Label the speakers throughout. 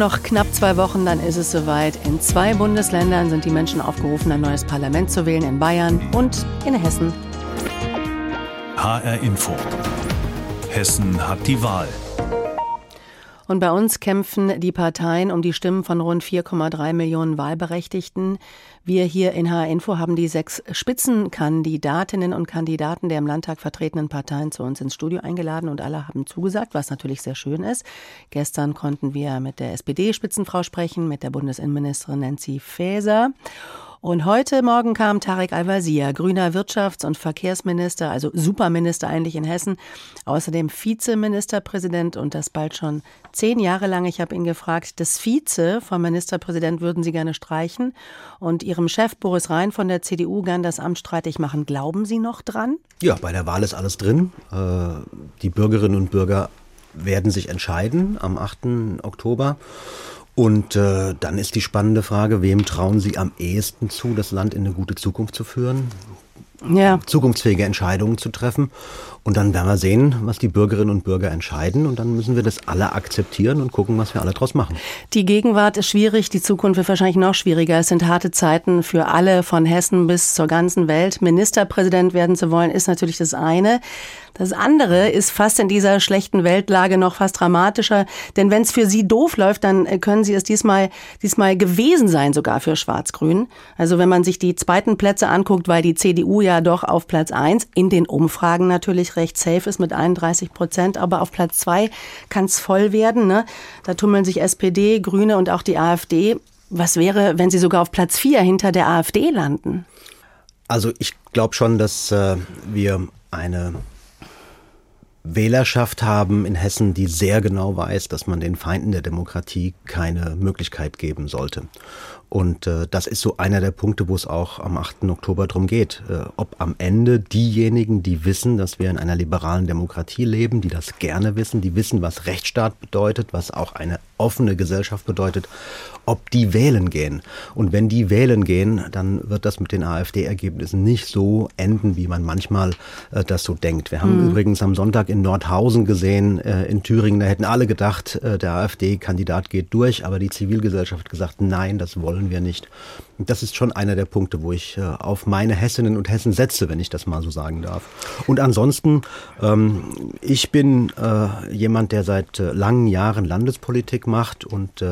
Speaker 1: noch knapp zwei Wochen, dann ist es soweit. In zwei Bundesländern sind die Menschen aufgerufen, ein neues Parlament zu wählen, in Bayern und in Hessen.
Speaker 2: HR Info. Hessen hat die Wahl.
Speaker 1: Und bei uns kämpfen die Parteien um die Stimmen von rund 4,3 Millionen Wahlberechtigten. Wir hier in HR Info haben die sechs Spitzenkandidatinnen und Kandidaten der im Landtag vertretenen Parteien zu uns ins Studio eingeladen und alle haben zugesagt, was natürlich sehr schön ist. Gestern konnten wir mit der SPD-Spitzenfrau sprechen, mit der Bundesinnenministerin Nancy Faeser. Und heute Morgen kam Tarek Al-Wazir, grüner Wirtschafts- und Verkehrsminister, also Superminister eigentlich in Hessen, außerdem Vizeministerpräsident und das bald schon zehn Jahre lang. Ich habe ihn gefragt, das Vize vom Ministerpräsident würden Sie gerne streichen und Ihrem Chef Boris Rhein von der CDU gern das Amt streitig machen. Glauben Sie noch dran?
Speaker 3: Ja, bei der Wahl ist alles drin. Äh, die Bürgerinnen und Bürger werden sich entscheiden am 8. Oktober. Und äh, dann ist die spannende Frage, wem trauen Sie am ehesten zu, das Land in eine gute Zukunft zu führen? Ja. Zukunftsfähige Entscheidungen zu treffen. Und dann werden wir sehen, was die Bürgerinnen und Bürger entscheiden. Und dann müssen wir das alle akzeptieren und gucken, was wir alle draus machen.
Speaker 1: Die Gegenwart ist schwierig, die Zukunft wird wahrscheinlich noch schwieriger. Es sind harte Zeiten für alle, von Hessen bis zur ganzen Welt. Ministerpräsident werden zu wollen, ist natürlich das eine. Das andere ist fast in dieser schlechten Weltlage noch fast dramatischer, denn wenn es für Sie doof läuft, dann äh, können Sie es diesmal, diesmal gewesen sein, sogar für Schwarz-Grün. Also wenn man sich die zweiten Plätze anguckt, weil die CDU ja doch auf Platz eins in den Umfragen natürlich recht safe ist mit 31 Prozent, aber auf Platz zwei kann es voll werden. Ne? Da tummeln sich SPD, Grüne und auch die AfD. Was wäre, wenn Sie sogar auf Platz vier hinter der AfD landen?
Speaker 3: Also ich glaube schon, dass äh, wir eine Wählerschaft haben in Hessen, die sehr genau weiß, dass man den Feinden der Demokratie keine Möglichkeit geben sollte. Und äh, das ist so einer der Punkte, wo es auch am 8. Oktober drum geht. Äh, ob am Ende diejenigen, die wissen, dass wir in einer liberalen Demokratie leben, die das gerne wissen, die wissen, was Rechtsstaat bedeutet, was auch eine offene Gesellschaft bedeutet, ob die wählen gehen. Und wenn die wählen gehen, dann wird das mit den AfD-Ergebnissen nicht so enden, wie man manchmal äh, das so denkt. Wir haben mhm. übrigens am Sonntag in Nordhausen gesehen, äh, in Thüringen, da hätten alle gedacht, äh, der AfD-Kandidat geht durch, aber die Zivilgesellschaft hat gesagt, nein, das wollen wir nicht. Und das ist schon einer der Punkte, wo ich äh, auf meine Hessinnen und Hessen setze, wenn ich das mal so sagen darf. Und ansonsten, ähm, ich bin jemand, der seit langen Jahren Landespolitik macht und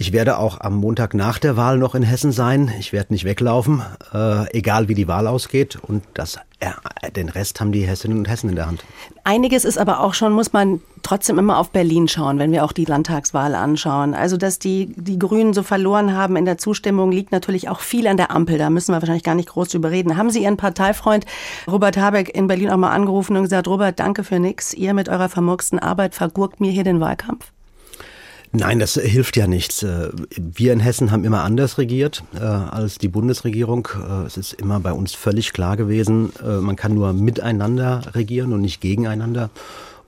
Speaker 3: ich werde auch am Montag nach der Wahl noch in Hessen sein. Ich werde nicht weglaufen, äh, egal wie die Wahl ausgeht. Und das, äh, den Rest haben die Hessinnen und Hessen in der Hand.
Speaker 1: Einiges ist aber auch schon, muss man trotzdem immer auf Berlin schauen, wenn wir auch die Landtagswahl anschauen. Also, dass die, die Grünen so verloren haben in der Zustimmung, liegt natürlich auch viel an der Ampel. Da müssen wir wahrscheinlich gar nicht groß drüber reden. Haben Sie Ihren Parteifreund Robert Habeck in Berlin auch mal angerufen und gesagt, Robert, danke für nix. Ihr mit eurer vermurksten Arbeit vergurkt mir hier den Wahlkampf?
Speaker 3: Nein, das hilft ja nichts. Äh, wir in Hessen haben immer anders regiert äh, als die Bundesregierung. Äh, es ist immer bei uns völlig klar gewesen, man kann nur miteinander regieren und nicht gegeneinander.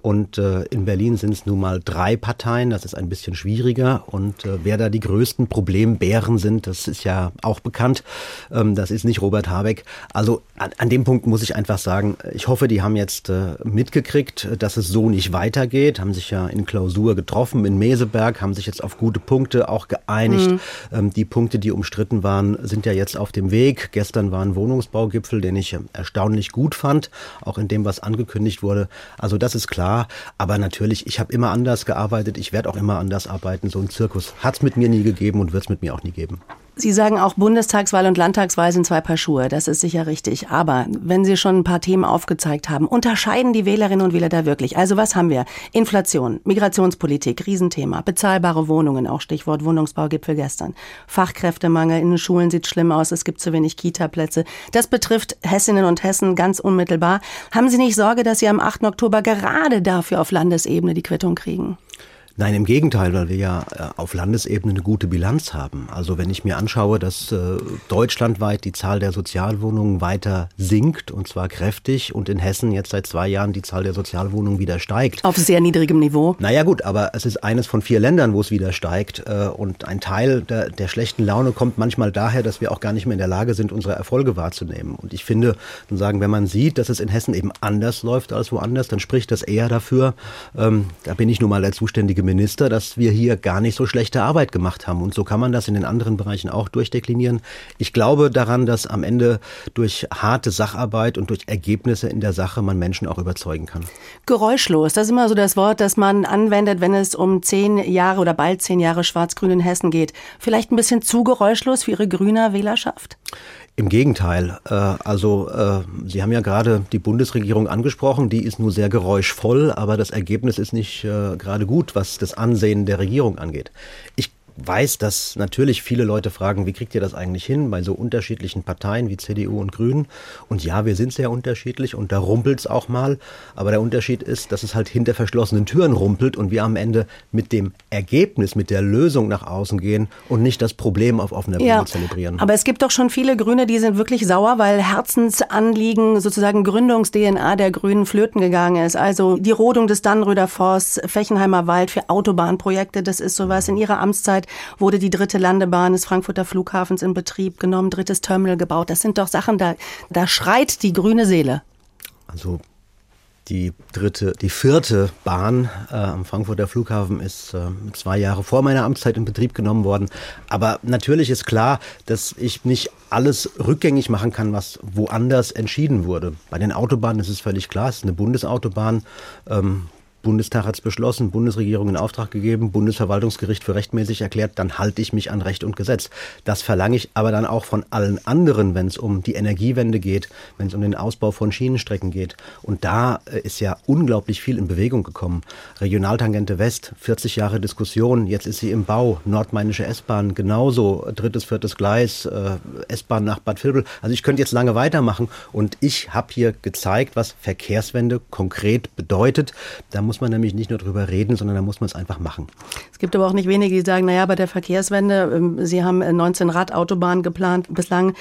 Speaker 3: Und äh, in Berlin sind es nun mal drei Parteien, das ist ein bisschen schwieriger. Und äh, wer da die größten Problembären sind, das ist ja auch bekannt. Ähm, das ist nicht Robert Habeck. Also an, an, dem Punkt muss ich einfach sagen, ich hoffe, die haben jetzt äh, mitgekriegt, dass es so nicht weitergeht, haben sich ja in Klausur getroffen in Meseberg, haben sich jetzt auf gute Punkte auch geeinigt. Mhm. Ähm, die Punkte, die umstritten waren, sind ja jetzt auf dem Weg. Gestern war ein Wohnungsbaugipfel, den ich erstaunlich gut fand, auch in dem, was angekündigt wurde. Also das ist klar klar. Aber natürlich, ich habe immer anders gearbeitet, ich werde auch immer anders arbeiten. So ein Zirkus hat es mit mir nie gegeben und wird es mit mir auch nie geben.
Speaker 1: Sie sagen auch, Bundestagswahl und Landtagswahl sind zwei Paar Schuhe. Das ist sicher richtig. Aber wenn Sie schon ein paar Themen aufgezeigt haben, unterscheiden die Wählerinnen und Wähler da wirklich? Also was haben wir? Inflation, Migrationspolitik, Riesenthema, bezahlbare Wohnungen, auch Stichwort Wohnungsbaugipfel gestern. Fachkräftemangel, in den Schulen sieht schlimm aus, es gibt zu wenig Kita-Plätze. Das betrifft Hessinnen und Hessen ganz unmittelbar. Haben Sie nicht Sorge, dass Sie am 8. Oktober gerade dafür auf Landesebene die Quittung kriegen?
Speaker 3: Nein, im Gegenteil, weil wir ja äh, auf Landesebene eine gute Bilanz haben. Also wenn ich mir anschaue, dass äh, deutschlandweit die Zahl der Sozialwohnungen weiter sinkt, und zwar kräftig, und in Hessen jetzt seit zwei Jahren die Zahl der Sozialwohnungen wieder steigt.
Speaker 1: Auf sehr niedrigem Niveau.
Speaker 3: Naja gut, aber es ist eines von vier Ländern, wo es wieder steigt. Äh, und ein Teil der, der schlechten Laune kommt manchmal daher, dass wir auch gar nicht mehr in der Lage sind, unsere Erfolge wahrzunehmen. Und ich finde, dann sagen, wenn man sieht, dass es in Hessen eben anders läuft als woanders, dann spricht das eher dafür, ähm, da bin ich nun mal der zuständige zuständige Minister, dass wir hier gar nicht so schlechte Arbeit gemacht haben. Und so kann man das in den anderen Bereichen auch durchdeklinieren. Ich glaube daran, dass am Ende durch harte Sacharbeit und durch Ergebnisse in der Sache man Menschen auch überzeugen kann.
Speaker 1: Geräuschlos, das ist immer so das Wort, das man anwendet, wenn es um zehn Jahre oder bald zehn Jahre Schwarz-Grün in Hessen geht. Vielleicht ein bisschen zu geräuschlos für Ihre grüner Wählerschaft?
Speaker 3: Im Gegenteil. Äh, also äh, Sie haben ja gerade die Bundesregierung angesprochen, die ist nur sehr geräuschvoll, aber das Ergebnis ist nicht äh, gerade gut, was das Ansehen der Regierung angeht. Ich weiß, dass natürlich viele Leute fragen, wie kriegt ihr das eigentlich hin bei so unterschiedlichen Parteien wie CDU und Grünen? Und ja, wir sind sehr unterschiedlich und da rumpelt es auch mal. Aber der Unterschied ist, dass es halt hinter verschlossenen Türen rumpelt und wir am Ende mit dem Ergebnis, mit der Lösung nach außen gehen und nicht das Problem auf offener Bühne ja, zelebrieren.
Speaker 1: Aber es gibt doch schon viele Grüne, die sind wirklich sauer, weil Herzensanliegen, sozusagen Gründungs-DNA der Grünen flöten gegangen ist. Also die Rodung des Dannröder Forsts, Fechenheimer Wald für Autobahnprojekte, das ist sowas in ihrer Amtszeit Zeit wurde die dritte Landebahn des Frankfurter Flughafens in Betrieb genommen, drittes Terminal gebaut. Das sind doch Sachen, da, da schreit die grüne Seele.
Speaker 3: Also die dritte, die vierte Bahn äh, am Frankfurter Flughafen ist äh, zwei Jahre vor meiner Amtszeit in Betrieb genommen worden. Aber natürlich ist klar, dass ich nicht alles rückgängig machen kann, was woanders entschieden wurde. Bei den Autobahnen ist es völlig klar, es ist eine Bundesautobahn. Ähm, Bundestag hat es beschlossen, Bundesregierung in Auftrag gegeben, Bundesverwaltungsgericht für rechtmäßig erklärt, dann halte ich mich an Recht und Gesetz. Das verlange ich aber dann auch von allen anderen, wenn es um die Energiewende geht, wenn es um den Ausbau von Schienenstrecken geht. Und da äh, ist ja unglaublich viel in Bewegung gekommen. Regionaltangente West, 40 Jahre Diskussion, jetzt ist sie im Bau, nordmainische S-Bahn genauso, drittes, viertes Gleis, äh, S-Bahn nach Bad Vilbel. Also ich könnte jetzt lange weitermachen und ich habe hier gezeigt, was Verkehrswende konkret bedeutet. Da muss muss man nämlich nicht nur drüber reden, sondern da muss man es einfach machen.
Speaker 1: Es gibt aber auch nicht wenige, die sagen, naja, bei der Verkehrswende, ähm, Sie haben 19 äh, Radautobahnen geplant. Bislang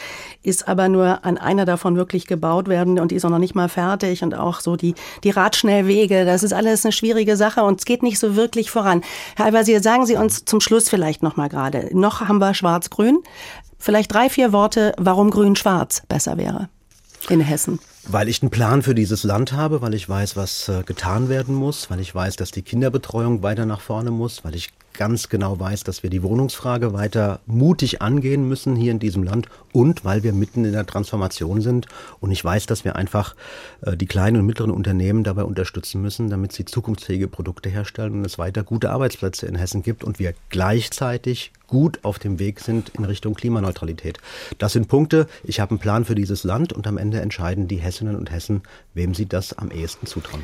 Speaker 1: ist aber nur an einer davon wirklich gebaut werden und die ist auch noch nicht mal fertig. Und auch so die, die Radschnellwege, das ist alles eine schwierige Sache und es geht nicht so wirklich voran. Herr Albasier, sagen Sie uns zum Schluss vielleicht noch mal gerade. Noch haben wir Schwarz-Grün. Vielleicht drei, vier Worte, warum Grün-Schwarz besser wäre in Hessen.
Speaker 3: Weil ich einen Plan für dieses Land habe, weil ich weiß, was äh, getan werden muss, weil ich weiß, dass die Kinderbetreuung weiter nach vorne muss, weil ich ganz genau weiß, dass wir die Wohnungsfrage weiter mutig angehen müssen hier in diesem Land und weil wir mitten in der Transformation sind und ich weiß, dass wir einfach äh, die kleinen und mittleren Unternehmen dabei unterstützen müssen, damit sie zukunftsfähige Produkte herstellen und es weiter gute Arbeitsplätze in Hessen gibt und wir gleichzeitig gut auf dem Weg sind in Richtung Klimaneutralität. Das sind Punkte. Ich habe einen Plan für dieses Land und am Ende entscheiden die Hessinnen und Hessen, wem sie das am ehesten zutrauen.